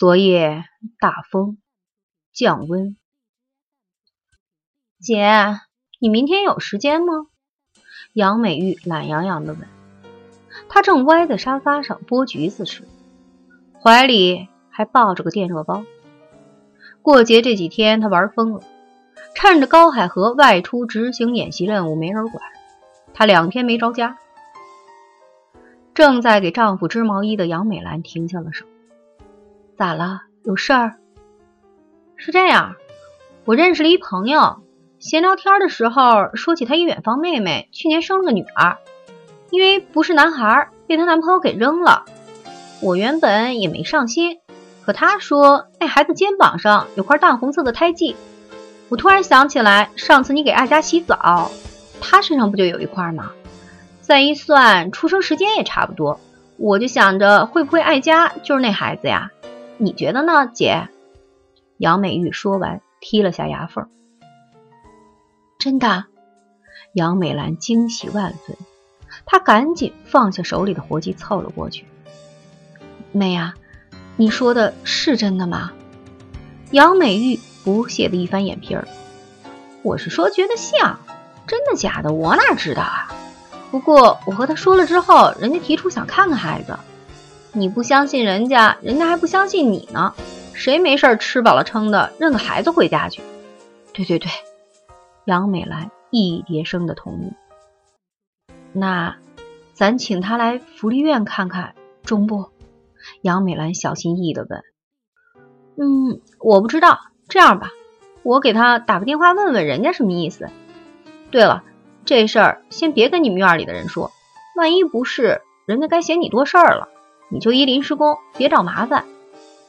昨夜大风，降温。姐，你明天有时间吗？杨美玉懒洋洋的问。她正歪在沙发上剥橘子吃，怀里还抱着个电热包。过节这几天，她玩疯了，趁着高海河外出执行演习任务没人管，她两天没着家。正在给丈夫织毛衣的杨美兰停下了手。咋了？有事儿？是这样，我认识了一朋友，闲聊天的时候说起她一远方妹妹去年生了个女儿，因为不是男孩，被她男朋友给扔了。我原本也没上心，可她说那孩子肩膀上有块淡红色的胎记，我突然想起来上次你给爱佳洗澡，她身上不就有一块吗？再一算，出生时间也差不多，我就想着会不会爱佳就是那孩子呀？你觉得呢，姐？杨美玉说完，踢了下牙缝。真的？杨美兰惊喜万分，她赶紧放下手里的活计，凑了过去。妹呀，你说的是真的吗？杨美玉不屑的一翻眼皮儿。我是说觉得像，真的假的，我哪知道啊？不过我和他说了之后，人家提出想看看孩子。你不相信人家，人家还不相信你呢。谁没事吃饱了撑的认个孩子回家去？对对对，杨美兰一叠声的同意。那咱请他来福利院看看中不？杨美兰小心翼翼的问。嗯，我不知道。这样吧，我给他打个电话问问人家什么意思。对了，这事儿先别跟你们院里的人说，万一不是，人家该嫌你多事儿了。你就一临时工，别找麻烦。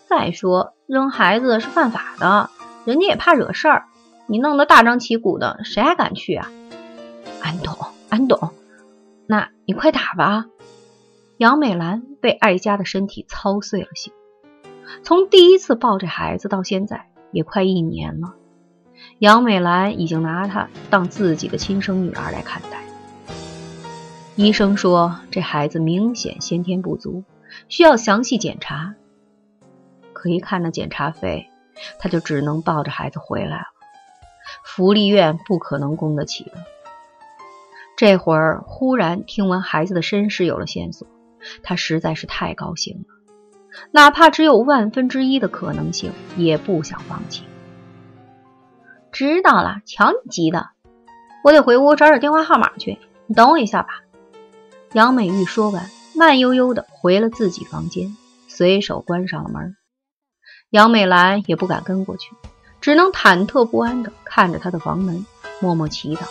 再说扔孩子是犯法的，人家也怕惹事儿。你弄得大张旗鼓的，谁还敢去啊？俺懂，俺懂。那你快打吧。杨美兰被爱家的身体操碎了心。从第一次抱这孩子到现在，也快一年了。杨美兰已经拿她当自己的亲生女儿来看待。医生说，这孩子明显先天不足。需要详细检查，可一看那检查费，他就只能抱着孩子回来了。福利院不可能供得起的。这会儿忽然听闻孩子的身世有了线索，他实在是太高兴了，哪怕只有万分之一的可能性，也不想放弃。知道了，瞧你急的，我得回屋找找电话号码去，你等我一下吧。杨美玉说完。慢悠悠的回了自己房间，随手关上了门。杨美兰也不敢跟过去，只能忐忑不安的看着她的房门，默默祈祷。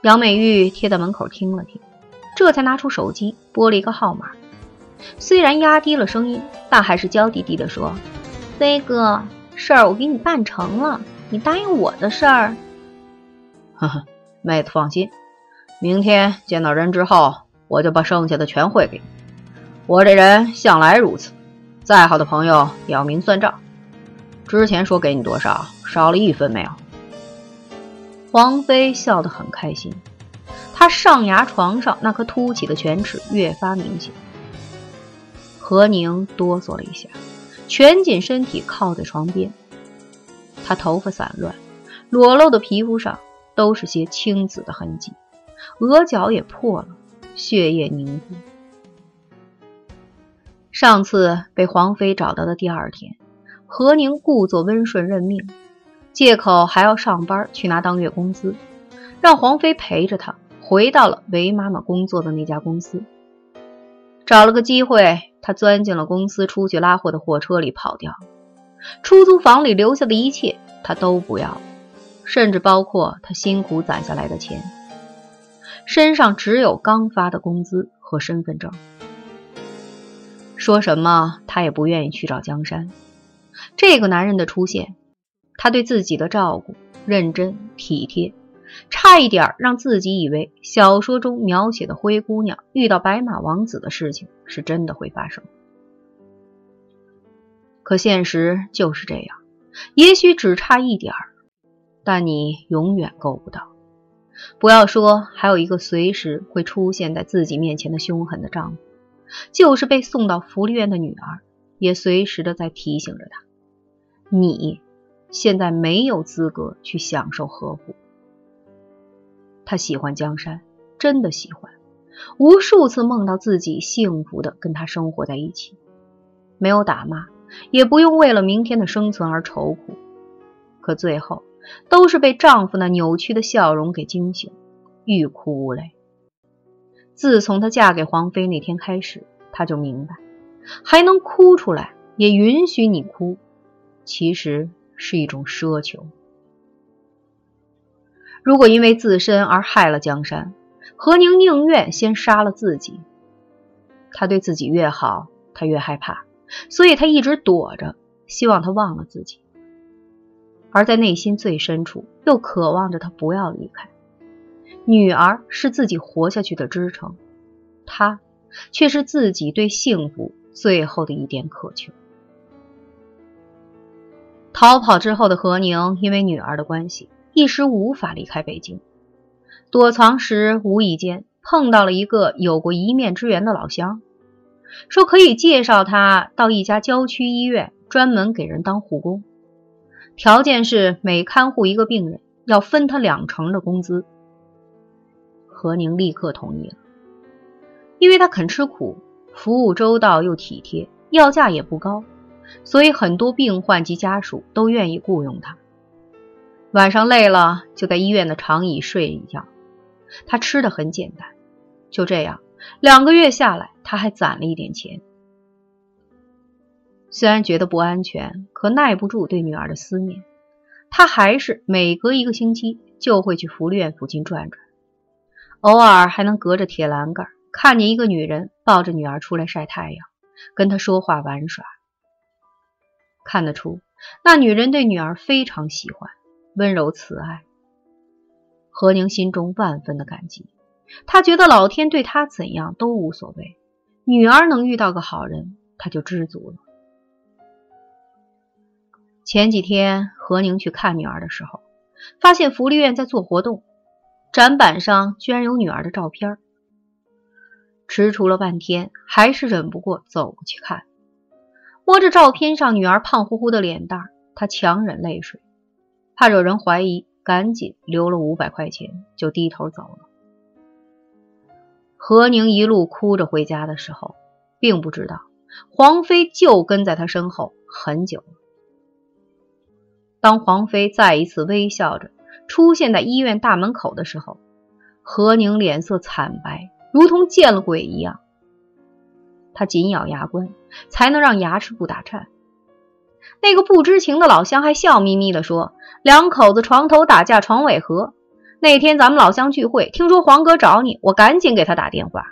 杨美玉贴在门口听了听，这才拿出手机拨了一个号码。虽然压低了声音，但还是娇滴滴的说飞哥，事儿我给你办成了，你答应我的事儿。”呵呵，妹子放心，明天见到人之后。我就把剩下的全汇给你。我这人向来如此，再好的朋友也要明算账。之前说给你多少，少了一分没有。黄飞笑得很开心，他上牙床上那颗凸起的犬齿越发明显。何宁哆嗦了一下，蜷紧身体靠在床边。他头发散乱，裸露的皮肤上都是些青紫的痕迹，额角也破了。血液凝固。上次被黄飞找到的第二天，何宁故作温顺认命，借口还要上班去拿当月工资，让黄飞陪着他回到了韦妈妈工作的那家公司。找了个机会，他钻进了公司出去拉货的货车里跑掉。出租房里留下的一切，他都不要，甚至包括他辛苦攒下来的钱。身上只有刚发的工资和身份证，说什么他也不愿意去找江山。这个男人的出现，他对自己的照顾认真体贴，差一点让自己以为小说中描写的灰姑娘遇到白马王子的事情是真的会发生。可现实就是这样，也许只差一点，但你永远够不到。不要说还有一个随时会出现在自己面前的凶狠的丈夫，就是被送到福利院的女儿，也随时的在提醒着他：你现在没有资格去享受呵护。他喜欢江山，真的喜欢，无数次梦到自己幸福的跟他生活在一起，没有打骂，也不用为了明天的生存而愁苦。可最后，都是被丈夫那扭曲的笑容给惊醒，欲哭无泪。自从她嫁给黄飞那天开始，她就明白，还能哭出来，也允许你哭，其实是一种奢求。如果因为自身而害了江山，何宁宁愿先杀了自己。他对自己越好，他越害怕，所以他一直躲着，希望他忘了自己。而在内心最深处，又渴望着他不要离开。女儿是自己活下去的支撑，他却是自己对幸福最后的一点渴求。逃跑之后的何宁，因为女儿的关系，一时无法离开北京。躲藏时，无意间碰到了一个有过一面之缘的老乡，说可以介绍他到一家郊区医院，专门给人当护工。条件是每看护一个病人要分他两成的工资。何宁立刻同意了，因为他肯吃苦，服务周到又体贴，要价也不高，所以很多病患及家属都愿意雇佣他。晚上累了就在医院的长椅睡一觉。他吃的很简单，就这样两个月下来，他还攒了一点钱。虽然觉得不安全，可耐不住对女儿的思念，他还是每隔一个星期就会去福利院附近转转，偶尔还能隔着铁栏杆看见一个女人抱着女儿出来晒太阳，跟他说话玩耍。看得出，那女人对女儿非常喜欢，温柔慈爱。何宁心中万分的感激，他觉得老天对他怎样都无所谓，女儿能遇到个好人，他就知足了。前几天何宁去看女儿的时候，发现福利院在做活动，展板上居然有女儿的照片。踟蹰了半天，还是忍不过走过去看。摸着照片上女儿胖乎乎的脸蛋，他强忍泪水，怕惹人怀疑，赶紧留了五百块钱，就低头走了。何宁一路哭着回家的时候，并不知道黄飞就跟在他身后很久了。当黄飞再一次微笑着出现在医院大门口的时候，何宁脸色惨白，如同见了鬼一样。他紧咬牙关，才能让牙齿不打颤。那个不知情的老乡还笑眯眯地说：“两口子床头打架床尾和。那天咱们老乡聚会，听说黄哥找你，我赶紧给他打电话。”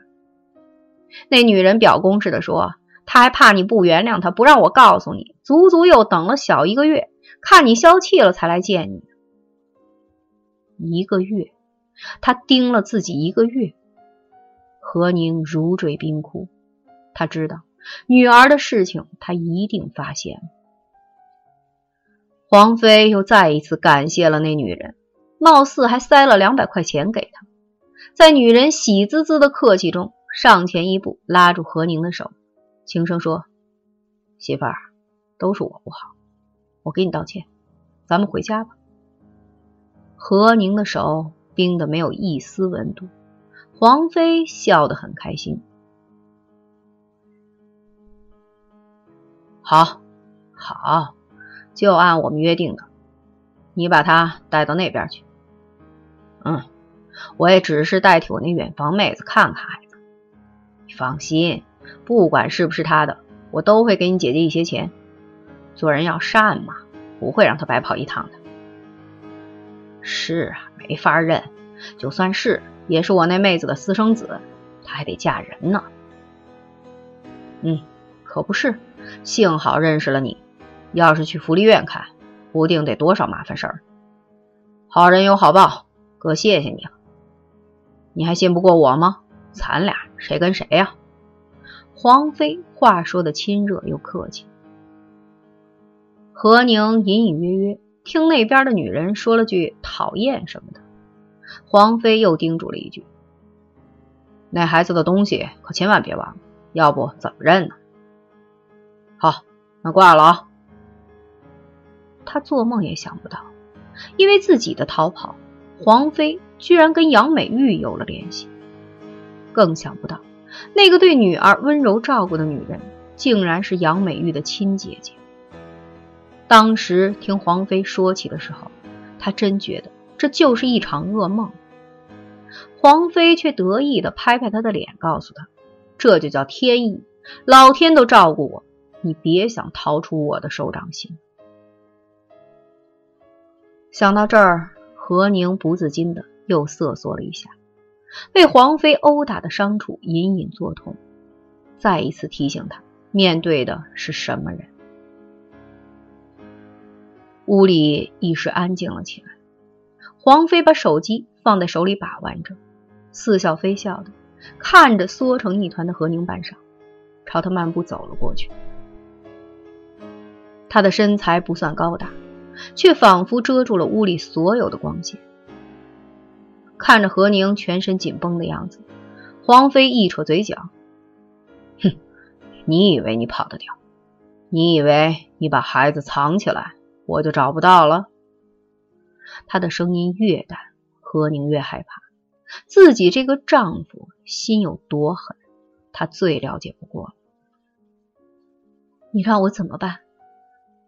那女人表公似的说：“他还怕你不原谅他，不让我告诉你，足足又等了小一个月。”看你消气了，才来见你。一个月，他盯了自己一个月。何宁如坠冰窟，他知道女儿的事情，他一定发现了。黄飞又再一次感谢了那女人，貌似还塞了两百块钱给他。在女人喜滋滋的客气中，上前一步拉住何宁的手，轻声说：“媳妇儿，都是我不好。”我给你道歉，咱们回家吧。何宁的手冰得没有一丝温度，黄飞笑得很开心。好，好，就按我们约定的，你把他带到那边去。嗯，我也只是代替我那远房妹子看看孩子。你放心，不管是不是他的，我都会给你姐姐一些钱。做人要善嘛，不会让他白跑一趟的。是啊，没法认，就算是，也是我那妹子的私生子，她还得嫁人呢。嗯，可不是，幸好认识了你，要是去福利院看，不定得多少麻烦事儿。好人有好报，哥谢谢你了。你还信不过我吗？咱俩谁跟谁呀？黄飞话说的亲热又客气。何宁隐隐约约听那边的女人说了句“讨厌”什么的，黄飞又叮嘱了一句：“那孩子的东西可千万别忘了，要不怎么认呢？”好，那挂了啊。他做梦也想不到，因为自己的逃跑，黄飞居然跟杨美玉有了联系。更想不到，那个对女儿温柔照顾的女人，竟然是杨美玉的亲姐姐。当时听黄飞说起的时候，他真觉得这就是一场噩梦。黄飞却得意地拍拍他的脸，告诉他：“这就叫天意，老天都照顾我，你别想逃出我的手掌心。”想到这儿，何宁不自禁的又瑟缩了一下，被黄飞殴打的伤处隐隐作痛，再一次提醒他面对的是什么人。屋里一时安静了起来，黄飞把手机放在手里把玩着。似笑非笑的看着缩成一团的何宁半晌，朝他漫步走了过去。他的身材不算高大，却仿佛遮住了屋里所有的光线。看着何宁全身紧绷的样子，黄飞一扯嘴角：“哼，你以为你跑得掉？你以为你把孩子藏起来，我就找不到了？”他的声音越淡，何宁越害怕。自己这个丈夫心有多狠，她最了解不过了。你让我怎么办？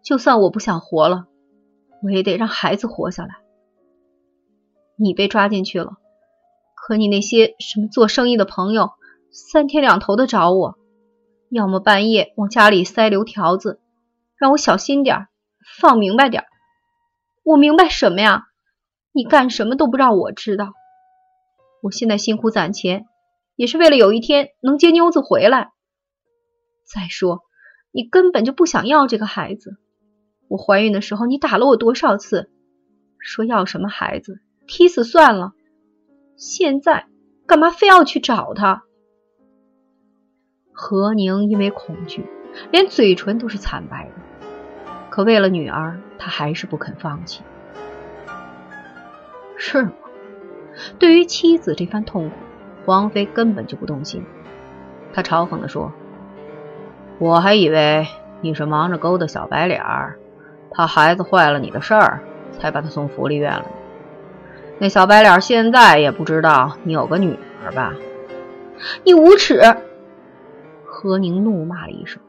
就算我不想活了，我也得让孩子活下来。你被抓进去了，可你那些什么做生意的朋友，三天两头的找我，要么半夜往家里塞油条子，让我小心点放明白点我明白什么呀？你干什么都不让我知道。我现在辛苦攒钱，也是为了有一天能接妞子回来。再说，你根本就不想要这个孩子。我怀孕的时候，你打了我多少次，说要什么孩子，踢死算了。现在干嘛非要去找他？何宁因为恐惧，连嘴唇都是惨白的。可为了女儿，他还是不肯放弃。是吗？对于妻子这番痛苦，黄飞根本就不动心。他嘲讽地说：“我还以为你是忙着勾搭小白脸儿，怕孩子坏了你的事儿，才把他送福利院了。那小白脸现在也不知道你有个女儿吧？”你无耻！何宁怒骂了一声，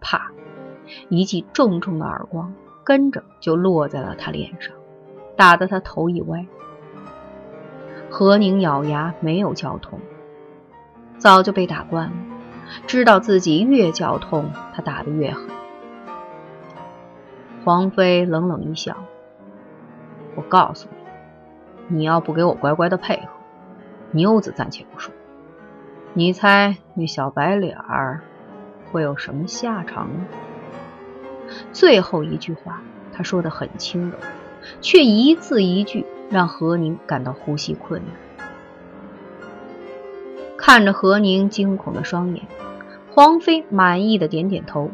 啪，一记重重的耳光跟着就落在了他脸上，打得他头一歪。何宁咬牙没有叫痛，早就被打惯了，知道自己越叫痛，他打得越狠。黄飞冷冷一笑：“我告诉你，你要不给我乖乖的配合，妞子暂且不说，你猜那小白脸儿会有什么下场呢？”最后一句话，他说的很轻柔，却一字一句。让何宁感到呼吸困难。看着何宁惊恐的双眼，黄飞满意的点点头，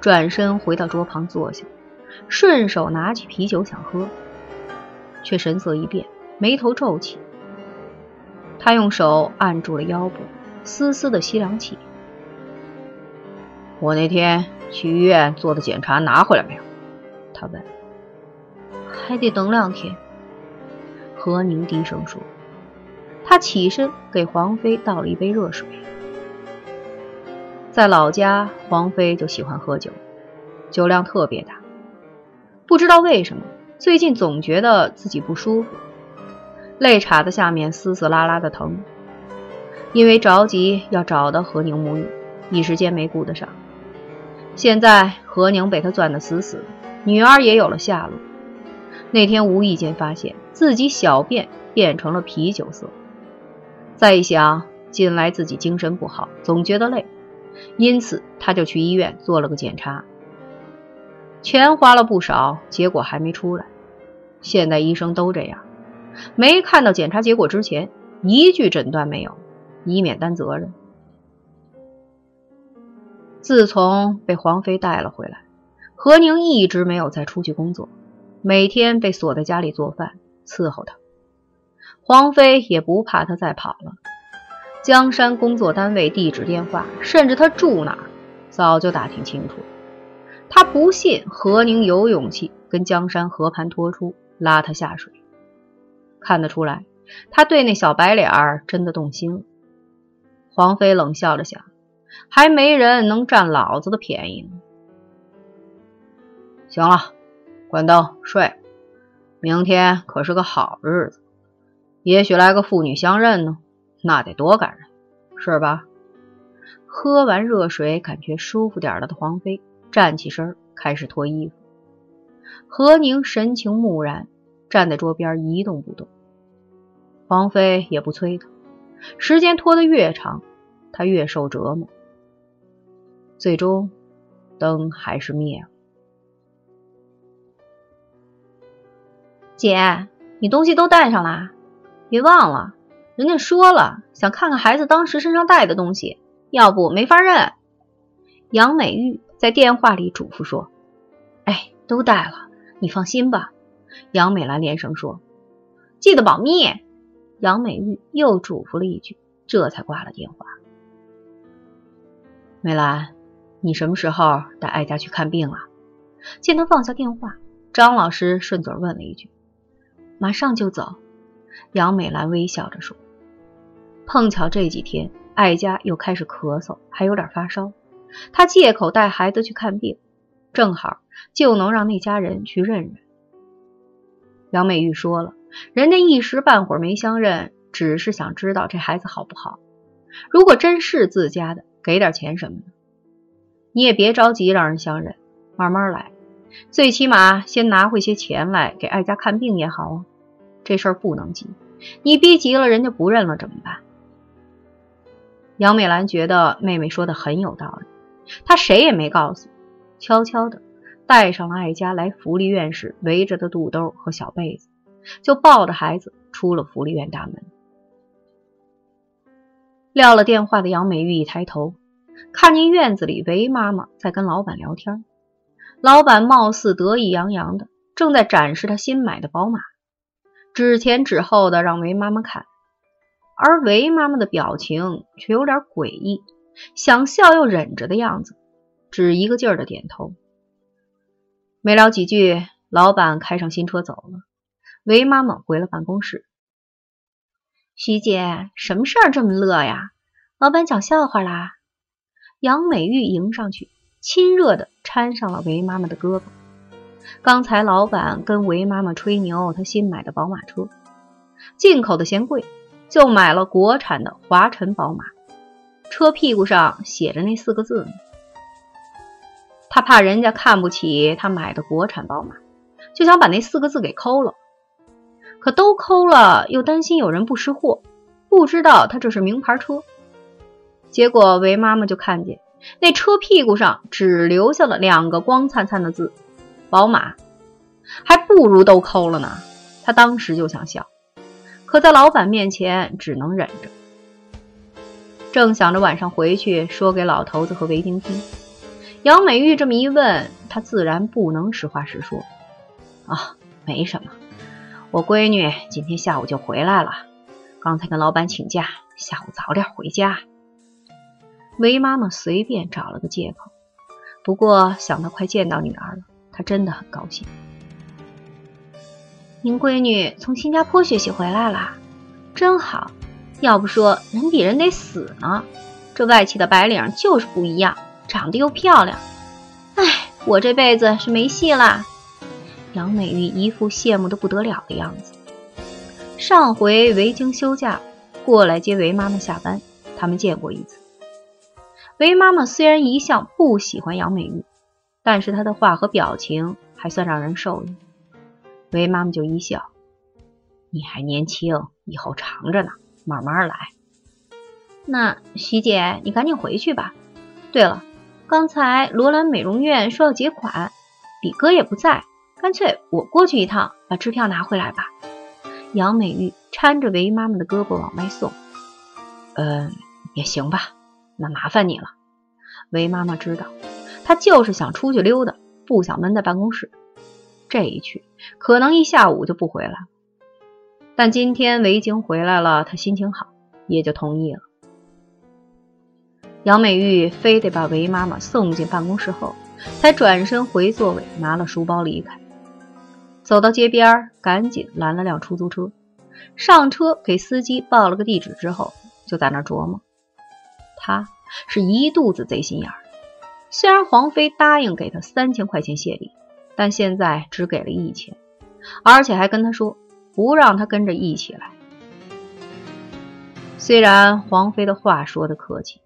转身回到桌旁坐下，顺手拿起啤酒想喝，却神色一变，眉头皱起。他用手按住了腰部，丝丝的吸凉气。我那天去医院做的检查拿回来没有？他问。还得等两天。何宁低声说：“他起身给黄飞倒了一杯热水。在老家，黄飞就喜欢喝酒，酒量特别大。不知道为什么，最近总觉得自己不舒服，肋叉子下面丝丝拉拉的疼。因为着急要找到何宁母女，一时间没顾得上。现在何宁被他攥得死死的，女儿也有了下落。那天无意间发现。”自己小便变成了啤酒色，再一想，近来自己精神不好，总觉得累，因此他就去医院做了个检查，钱花了不少，结果还没出来。现在医生都这样，没看到检查结果之前，一句诊断没有，以免担责任。自从被黄飞带了回来，何宁一直没有再出去工作，每天被锁在家里做饭。伺候他，黄飞也不怕他再跑了。江山工作单位地址、电话，甚至他住哪，早就打听清楚了。他不信何宁有勇气跟江山和盘托出，拉他下水。看得出来，他对那小白脸儿真的动心了。黄飞冷笑着想：还没人能占老子的便宜呢。行了，关灯睡。明天可是个好日子，也许来个父女相认呢，那得多感人，是吧？喝完热水，感觉舒服点了的黄飞。站起身，开始脱衣服。何宁神情木然，站在桌边一动不动。黄飞也不催他，时间拖得越长，他越受折磨。最终，灯还是灭了。姐，你东西都带上了，别忘了，人家说了，想看看孩子当时身上带的东西，要不没法认。杨美玉。在电话里嘱咐说：“哎，都带了，你放心吧。”杨美兰连声说：“记得保密。”杨美玉又嘱咐了一句，这才挂了电话。美兰，你什么时候带艾佳去看病啊？见他放下电话，张老师顺嘴问了一句：“马上就走。”杨美兰微笑着说：“碰巧这几天艾佳又开始咳嗽，还有点发烧。”她借口带孩子去看病，正好就能让那家人去认认。杨美玉说了，人家一时半会儿没相认，只是想知道这孩子好不好。如果真是自家的，给点钱什么的，你也别着急让人相认，慢慢来，最起码先拿回些钱来给艾家看病也好啊。这事儿不能急，你逼急了，人家不认了怎么办？杨美兰觉得妹妹说的很有道理。她谁也没告诉，悄悄的带上了艾佳来福利院时围着的肚兜和小被子，就抱着孩子出了福利院大门。撂了电话的杨美玉一抬头，看见院子里韦妈妈在跟老板聊天，老板貌似得意洋洋的，正在展示他新买的宝马，指前指后的让韦妈妈看，而韦妈妈的表情却有点诡异。想笑又忍着的样子，只一个劲儿的点头。没聊几句，老板开上新车走了。韦妈妈回了办公室。徐姐，什么事儿这么乐呀？老板讲笑话啦？杨美玉迎上去，亲热的搀上了韦妈妈的胳膊。刚才老板跟韦妈妈吹牛，他新买的宝马车，进口的嫌贵，就买了国产的华晨宝马。车屁股上写着那四个字呢，他怕人家看不起他买的国产宝马，就想把那四个字给抠了。可都抠了，又担心有人不识货，不知道他这是名牌车。结果韦妈妈就看见那车屁股上只留下了两个光灿灿的字“宝马”，还不如都抠了呢。她当时就想笑，可在老板面前只能忍着。正想着晚上回去说给老头子和维丁听，杨美玉这么一问，他自然不能实话实说。啊，没什么，我闺女今天下午就回来了，刚才跟老板请假，下午早点回家。韦妈妈随便找了个借口，不过想到快见到女儿了，她真的很高兴。您闺女从新加坡学习回来了，真好。要不说人比人得死呢，这外企的白领就是不一样，长得又漂亮。哎，我这辈子是没戏了。杨美玉一副羡慕的不得了的样子。上回维京休假过来接韦妈妈下班，他们见过一次。韦妈妈虽然一向不喜欢杨美玉，但是她的话和表情还算让人受用。韦妈妈就一笑：“你还年轻，以后长着呢。”慢慢来。那徐姐，你赶紧回去吧。对了，刚才罗兰美容院说要结款，李哥也不在，干脆我过去一趟，把支票拿回来吧。杨美玉搀着韦妈妈的胳膊往外送。嗯，也行吧。那麻烦你了。韦妈妈知道，她就是想出去溜达，不想闷在办公室。这一去，可能一下午就不回来。但今天维京回来了，她心情好，也就同意了。杨美玉非得把韦妈妈送进办公室后，才转身回座位，拿了书包离开。走到街边，赶紧拦了辆出租车，上车给司机报了个地址之后，就在那琢磨。他是一肚子贼心眼儿。虽然黄飞答应给他三千块钱谢礼，但现在只给了一千，而且还跟他说不让他跟着一起来。虽然黄飞的话说的客气，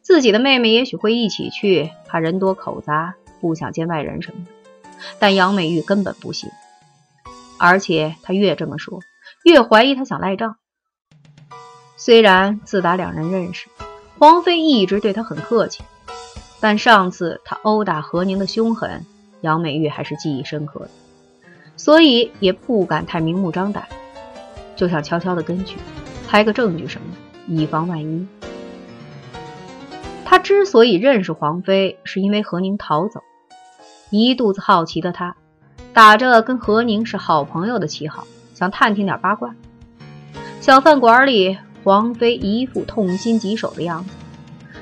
自己的妹妹也许会一起去，怕人多口杂，不想见外人什么的，但杨美玉根本不信。而且他越这么说，越怀疑他想赖账。虽然自打两人认识，黄飞一直对他很客气，但上次他殴打何宁的凶狠，杨美玉还是记忆深刻的，所以也不敢太明目张胆，就想悄悄的跟去，拍个证据什么的，以防万一。他之所以认识黄飞，是因为何宁逃走，一肚子好奇的他。打着跟何宁是好朋友的旗号，想探听点八卦。小饭馆里，黄飞一副痛心疾首的样子。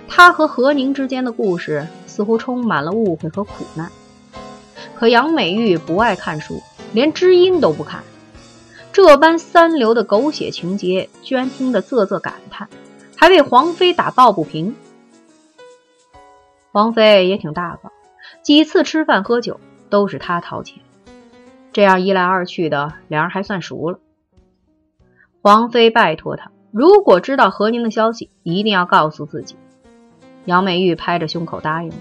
他和何宁之间的故事似乎充满了误会和苦难。可杨美玉不爱看书，连知音都不看，这般三流的狗血情节，居然听得啧啧感叹，还为黄飞打抱不平。黄飞也挺大方，几次吃饭喝酒都是他掏钱。这样一来二去的，两人还算熟了。黄飞拜托他，如果知道何宁的消息，一定要告诉自己。杨美玉拍着胸口答应了。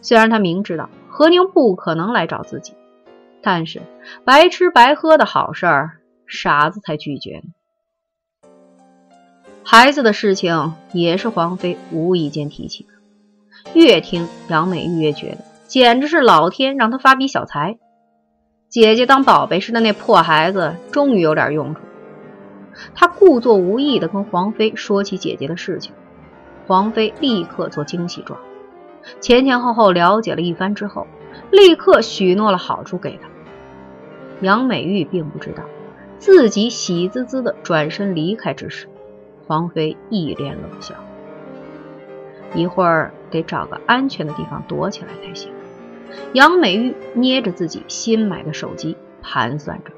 虽然她明知道何宁不可能来找自己，但是白吃白喝的好事儿，傻子才拒绝呢。孩子的事情也是黄飞无意间提起的，越听杨美玉越觉得，简直是老天让他发笔小财。姐姐当宝贝似的那破孩子，终于有点用处。他故作无意地跟黄飞说起姐姐的事情，黄飞立刻做惊喜状，前前后后了解了一番之后，立刻许诺了好处给他。杨美玉并不知道，自己喜滋滋地转身离开之时，黄飞一脸冷笑。一会儿得找个安全的地方躲起来才行。杨美玉捏着自己新买的手机，盘算着。